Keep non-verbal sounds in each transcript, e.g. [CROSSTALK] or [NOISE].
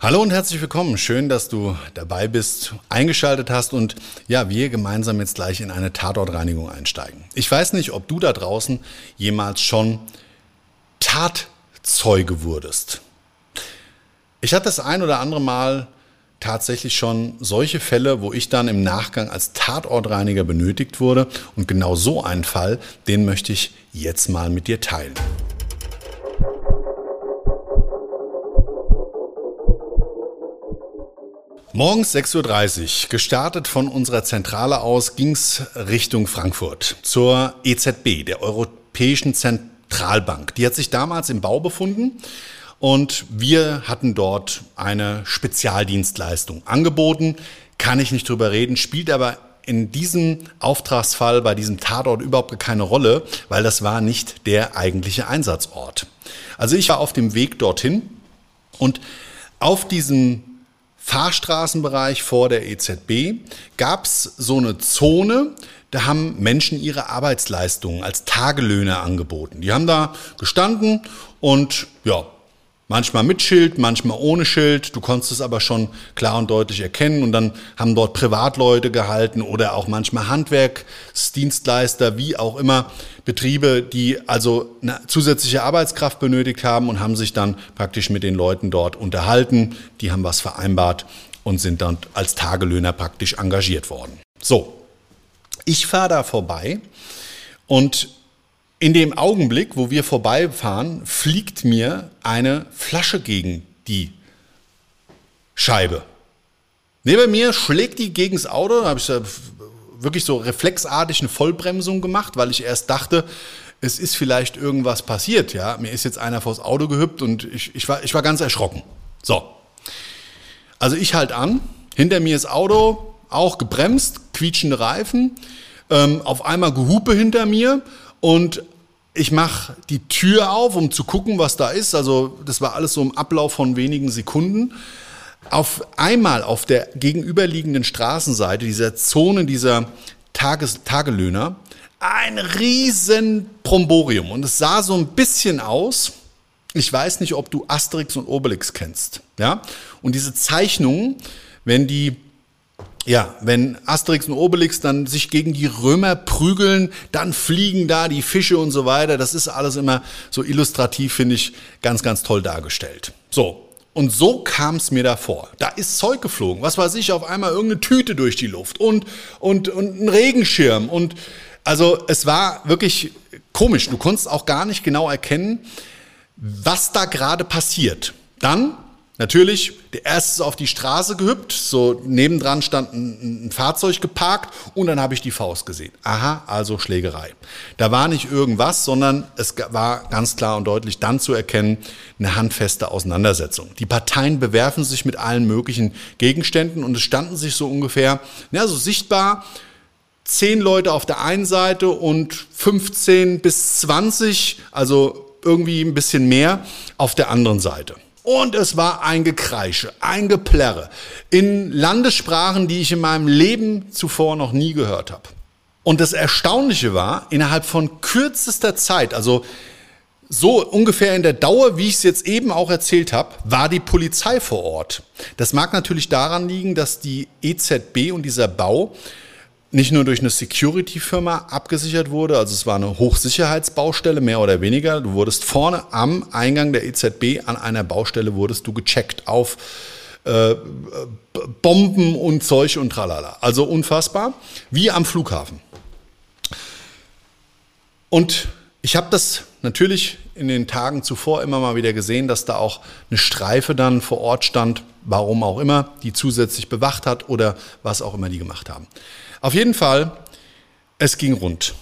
Hallo und herzlich willkommen. Schön, dass du dabei bist, eingeschaltet hast und ja, wir gemeinsam jetzt gleich in eine Tatortreinigung einsteigen. Ich weiß nicht, ob du da draußen jemals schon Tatzeuge wurdest. Ich hatte das ein oder andere Mal tatsächlich schon solche Fälle, wo ich dann im Nachgang als Tatortreiniger benötigt wurde und genau so einen Fall, den möchte ich jetzt mal mit dir teilen. Morgens 6.30 Uhr, gestartet von unserer Zentrale aus, ging's Richtung Frankfurt zur EZB, der Europäischen Zentralbank. Die hat sich damals im Bau befunden und wir hatten dort eine Spezialdienstleistung angeboten. Kann ich nicht drüber reden, spielt aber in diesem Auftragsfall bei diesem Tatort überhaupt keine Rolle, weil das war nicht der eigentliche Einsatzort. Also ich war auf dem Weg dorthin und auf diesem Fahrstraßenbereich vor der EZB gab es so eine Zone, da haben Menschen ihre Arbeitsleistungen als Tagelöhner angeboten. Die haben da gestanden und ja, Manchmal mit Schild, manchmal ohne Schild. Du konntest es aber schon klar und deutlich erkennen. Und dann haben dort Privatleute gehalten oder auch manchmal Handwerksdienstleister, wie auch immer, Betriebe, die also eine zusätzliche Arbeitskraft benötigt haben und haben sich dann praktisch mit den Leuten dort unterhalten. Die haben was vereinbart und sind dann als Tagelöhner praktisch engagiert worden. So, ich fahre da vorbei und in dem Augenblick, wo wir vorbeifahren, fliegt mir eine Flasche gegen die Scheibe. Neben mir schlägt die gegen das Auto, da habe ich wirklich so reflexartig eine Vollbremsung gemacht, weil ich erst dachte, es ist vielleicht irgendwas passiert. Ja, mir ist jetzt einer vors Auto gehüpft und ich, ich, war, ich war ganz erschrocken. So, also ich halt an, hinter mir ist Auto, auch gebremst, quietschende Reifen, ähm, auf einmal Gehupe hinter mir und ich mache die Tür auf, um zu gucken, was da ist. Also das war alles so im Ablauf von wenigen Sekunden. Auf einmal auf der gegenüberliegenden Straßenseite dieser Zone dieser Tages Tagelöhner ein riesen Bromborium und es sah so ein bisschen aus. Ich weiß nicht, ob du Asterix und Obelix kennst, ja? Und diese Zeichnungen, wenn die ja, wenn Asterix und Obelix dann sich gegen die Römer prügeln, dann fliegen da die Fische und so weiter. Das ist alles immer so illustrativ, finde ich, ganz, ganz toll dargestellt. So. Und so kam es mir davor. Da ist Zeug geflogen. Was weiß ich, auf einmal irgendeine Tüte durch die Luft und, und, und ein Regenschirm. Und also es war wirklich komisch. Du konntest auch gar nicht genau erkennen, was da gerade passiert. Dann Natürlich, der erste ist auf die Straße gehüpft, so nebendran stand ein, ein, Fahrzeug geparkt und dann habe ich die Faust gesehen. Aha, also Schlägerei. Da war nicht irgendwas, sondern es war ganz klar und deutlich dann zu erkennen, eine handfeste Auseinandersetzung. Die Parteien bewerfen sich mit allen möglichen Gegenständen und es standen sich so ungefähr, ja, so sichtbar, zehn Leute auf der einen Seite und 15 bis 20, also irgendwie ein bisschen mehr auf der anderen Seite. Und es war ein Gekreische, ein Geplärre in Landessprachen, die ich in meinem Leben zuvor noch nie gehört habe. Und das Erstaunliche war, innerhalb von kürzester Zeit, also so ungefähr in der Dauer, wie ich es jetzt eben auch erzählt habe, war die Polizei vor Ort. Das mag natürlich daran liegen, dass die EZB und dieser Bau nicht nur durch eine Security-Firma abgesichert wurde, also es war eine Hochsicherheitsbaustelle, mehr oder weniger. Du wurdest vorne am Eingang der EZB an einer Baustelle wurdest du gecheckt auf äh, Bomben und Zeug und tralala. Also unfassbar, wie am Flughafen. Und ich habe das natürlich in den Tagen zuvor immer mal wieder gesehen, dass da auch eine Streife dann vor Ort stand, warum auch immer, die zusätzlich bewacht hat oder was auch immer die gemacht haben. Auf jeden Fall, es ging rund.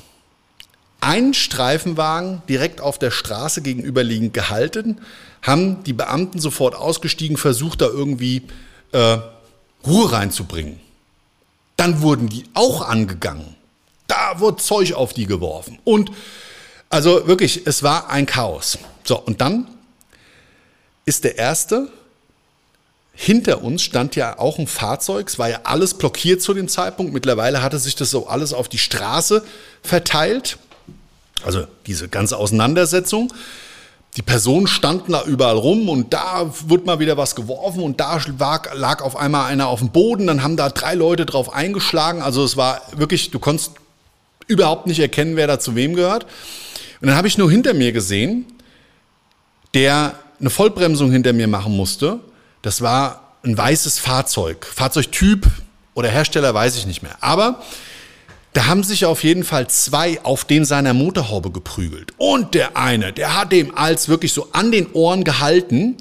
Ein Streifenwagen direkt auf der Straße gegenüberliegend gehalten, haben die Beamten sofort ausgestiegen, versucht da irgendwie äh, Ruhe reinzubringen. Dann wurden die auch angegangen. Da wurde Zeug auf die geworfen. Und also wirklich, es war ein Chaos. So, und dann ist der erste hinter uns stand ja auch ein Fahrzeug, es war ja alles blockiert zu dem Zeitpunkt. Mittlerweile hatte sich das so alles auf die Straße verteilt. Also diese ganze Auseinandersetzung. Die Personen standen da überall rum und da wurde mal wieder was geworfen und da lag, lag auf einmal einer auf dem Boden. Dann haben da drei Leute drauf eingeschlagen. Also es war wirklich, du konntest überhaupt nicht erkennen, wer da zu wem gehört. Und dann habe ich nur hinter mir gesehen, der eine Vollbremsung hinter mir machen musste das war ein weißes Fahrzeug. Fahrzeugtyp oder Hersteller weiß ich nicht mehr. Aber da haben sich auf jeden Fall zwei auf den seiner Motorhaube geprügelt. Und der eine, der hat dem als wirklich so an den Ohren gehalten,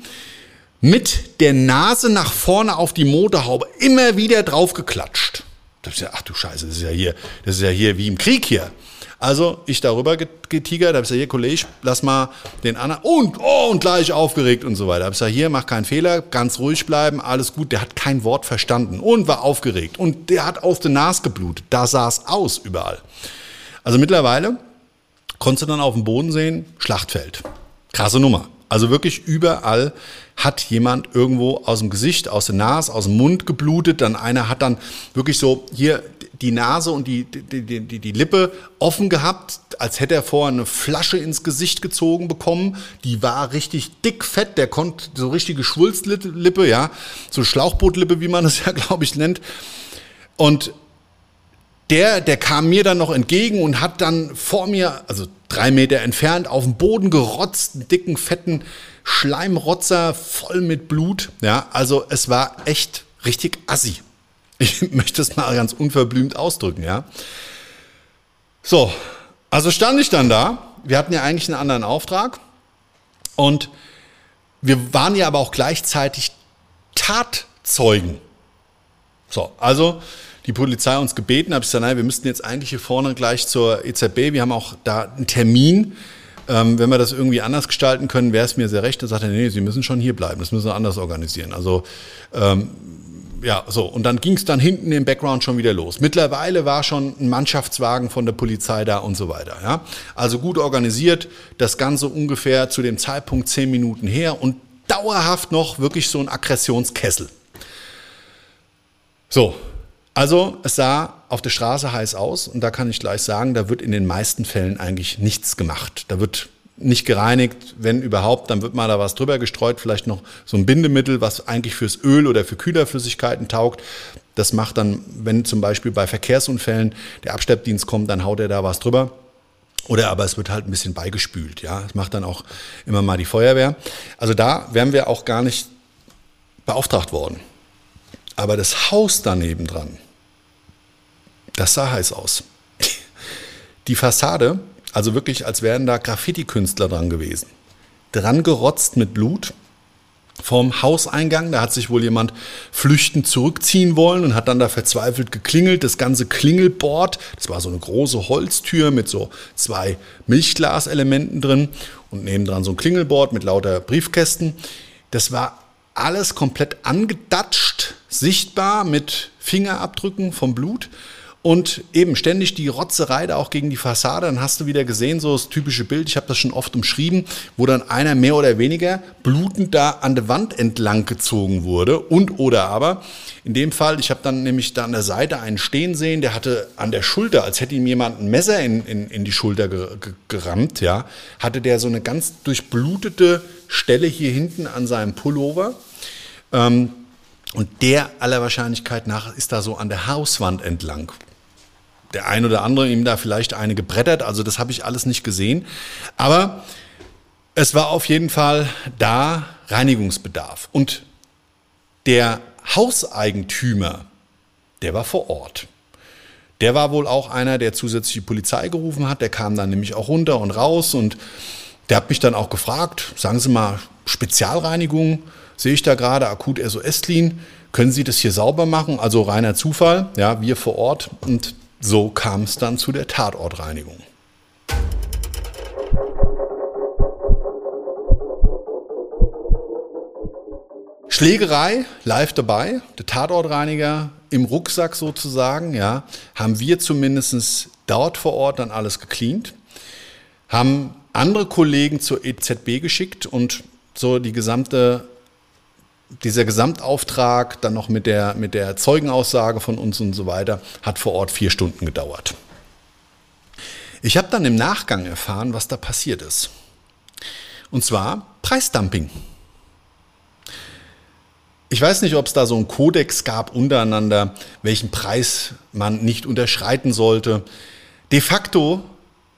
mit der Nase nach vorne auf die Motorhaube immer wieder draufgeklatscht. Das ist ja, ach du Scheiße, das ist ja hier, das ist ja hier wie im Krieg hier. Also ich darüber getigert, habe gesagt, hier Kollege, lass mal den anderen und oh, und gleich aufgeregt und so weiter. Habe gesagt, hier mach keinen Fehler, ganz ruhig bleiben, alles gut. Der hat kein Wort verstanden und war aufgeregt und der hat aus der Nase geblutet. Da sah es aus überall. Also mittlerweile konntest du dann auf dem Boden sehen, Schlachtfeld. Krasse Nummer. Also wirklich überall hat jemand irgendwo aus dem Gesicht, aus der Nase, aus dem Mund geblutet. Dann einer hat dann wirklich so hier die Nase und die, die, die, die Lippe offen gehabt, als hätte er vorher eine Flasche ins Gesicht gezogen bekommen. Die war richtig dick, fett, der konnte so richtige Schwulstlippe, ja, so Schlauchbootlippe, wie man es [LAUGHS] ja, glaube ich, nennt. Und der, der kam mir dann noch entgegen und hat dann vor mir, also drei Meter entfernt, auf den Boden gerotzt, einen dicken, fetten Schleimrotzer voll mit Blut. Ja, also es war echt richtig assi. Ich [LAUGHS] möchte es mal ganz unverblümt ausdrücken, ja. So, also stand ich dann da. Wir hatten ja eigentlich einen anderen Auftrag. Und wir waren ja aber auch gleichzeitig Tatzeugen. So, also die Polizei uns gebeten, habe ich gesagt, nein, wir müssten jetzt eigentlich hier vorne gleich zur EZB. Wir haben auch da einen Termin. Ähm, wenn wir das irgendwie anders gestalten können, wäre es mir sehr recht. Da sagt er, nee, Sie müssen schon hier bleiben. Das müssen wir anders organisieren. Also ähm, ja, so. Und dann ging es dann hinten im Background schon wieder los. Mittlerweile war schon ein Mannschaftswagen von der Polizei da und so weiter. Ja? Also gut organisiert, das Ganze ungefähr zu dem Zeitpunkt zehn Minuten her und dauerhaft noch wirklich so ein Aggressionskessel. So, also es sah auf der Straße heiß aus und da kann ich gleich sagen, da wird in den meisten Fällen eigentlich nichts gemacht. Da wird nicht gereinigt, wenn überhaupt, dann wird mal da was drüber gestreut, vielleicht noch so ein Bindemittel, was eigentlich fürs Öl oder für Kühlerflüssigkeiten taugt. Das macht dann, wenn zum Beispiel bei Verkehrsunfällen der Abschleppdienst kommt, dann haut er da was drüber. Oder aber es wird halt ein bisschen beigespült, ja. Das macht dann auch immer mal die Feuerwehr. Also da wären wir auch gar nicht beauftragt worden. Aber das Haus daneben dran, das sah heiß aus. Die Fassade also wirklich, als wären da Graffiti-Künstler dran gewesen. Dran gerotzt mit Blut vom Hauseingang. Da hat sich wohl jemand flüchtend zurückziehen wollen und hat dann da verzweifelt geklingelt. Das ganze Klingelbord, das war so eine große Holztür mit so zwei Milchglaselementen drin und nebendran so ein Klingelbord mit lauter Briefkästen. Das war alles komplett angedatscht, sichtbar mit Fingerabdrücken vom Blut. Und eben ständig die Rotzerei da auch gegen die Fassade. Dann hast du wieder gesehen, so das typische Bild, ich habe das schon oft umschrieben, wo dann einer mehr oder weniger blutend da an der Wand entlang gezogen wurde und oder aber in dem Fall, ich habe dann nämlich da an der Seite einen stehen sehen, der hatte an der Schulter, als hätte ihm jemand ein Messer in, in, in die Schulter ge, ge, gerammt, ja, hatte der so eine ganz durchblutete Stelle hier hinten an seinem Pullover. Ähm, und der aller Wahrscheinlichkeit nach ist da so an der Hauswand entlang der ein oder andere ihm da vielleicht eine gebrettert. Also das habe ich alles nicht gesehen. Aber es war auf jeden Fall da Reinigungsbedarf. Und der Hauseigentümer, der war vor Ort. Der war wohl auch einer, der zusätzlich die Polizei gerufen hat. Der kam dann nämlich auch runter und raus und der hat mich dann auch gefragt, sagen Sie mal, Spezialreinigung, sehe ich da gerade, akut SOS-Clean, können Sie das hier sauber machen? Also reiner Zufall, ja, wir vor Ort. Und so kam es dann zu der Tatortreinigung. Schlägerei live dabei, der Tatortreiniger im Rucksack sozusagen, ja, haben wir zumindest dort vor Ort dann alles gecleant, haben andere Kollegen zur EZB geschickt und so die gesamte dieser Gesamtauftrag, dann noch mit der, mit der Zeugenaussage von uns und so weiter, hat vor Ort vier Stunden gedauert. Ich habe dann im Nachgang erfahren, was da passiert ist. Und zwar Preisdumping. Ich weiß nicht, ob es da so einen Kodex gab untereinander, welchen Preis man nicht unterschreiten sollte. De facto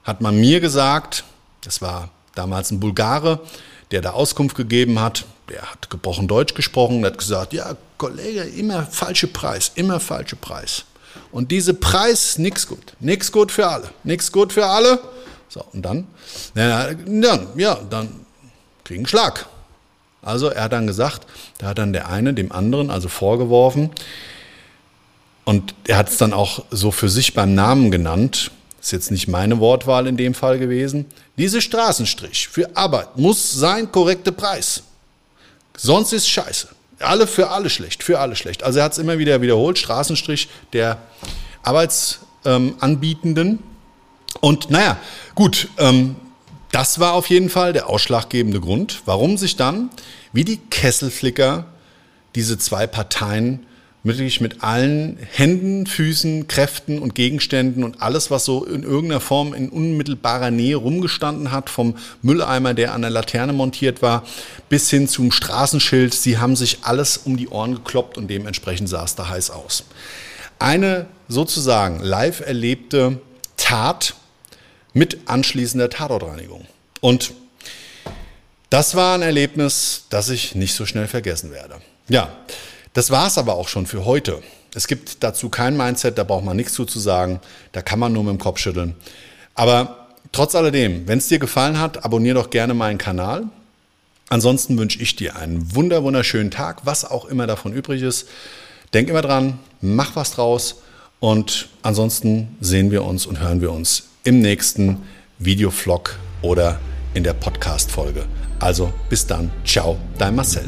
hat man mir gesagt, das war damals ein Bulgare, der da Auskunft gegeben hat, der hat gebrochen Deutsch gesprochen, hat gesagt, ja, Kollege, immer falsche Preis, immer falsche Preis. Und diese Preis, nix gut, nix gut für alle, nix gut für alle. So, und dann, ja, dann, ja, dann kriegen Schlag. Also er hat dann gesagt, da hat dann der eine dem anderen also vorgeworfen und er hat es dann auch so für sich beim Namen genannt, ist jetzt nicht meine Wortwahl in dem Fall gewesen, diese Straßenstrich für Arbeit muss sein korrekter Preis. Sonst ist scheiße. Alle für alle schlecht, für alle schlecht. Also er hat es immer wieder wiederholt, Straßenstrich der Arbeitsanbietenden. Ähm, und naja, gut, ähm, das war auf jeden Fall der ausschlaggebende Grund, warum sich dann, wie die Kesselflicker, diese zwei Parteien wirklich mit allen Händen, Füßen, Kräften und Gegenständen und alles, was so in irgendeiner Form in unmittelbarer Nähe rumgestanden hat, vom Mülleimer, der an der Laterne montiert war, bis hin zum Straßenschild. Sie haben sich alles um die Ohren gekloppt und dementsprechend sah es da heiß aus. Eine sozusagen live erlebte Tat mit anschließender Tatortreinigung. Und das war ein Erlebnis, das ich nicht so schnell vergessen werde. Ja, das war es aber auch schon für heute. Es gibt dazu kein Mindset, da braucht man nichts zu, zu sagen. Da kann man nur mit dem Kopf schütteln. Aber trotz alledem, wenn es dir gefallen hat, abonniere doch gerne meinen Kanal. Ansonsten wünsche ich dir einen wunder wunderschönen Tag, was auch immer davon übrig ist. Denk immer dran, mach was draus und ansonsten sehen wir uns und hören wir uns im nächsten Videovlog oder in der Podcast-Folge. Also bis dann, ciao, dein Marcel.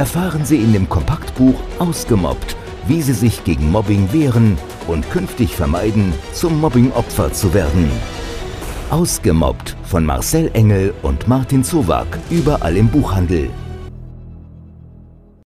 erfahren Sie in dem Kompaktbuch Ausgemobbt, wie Sie sich gegen Mobbing wehren und künftig vermeiden, zum Mobbingopfer zu werden. Ausgemobbt von Marcel Engel und Martin Zowak, überall im Buchhandel.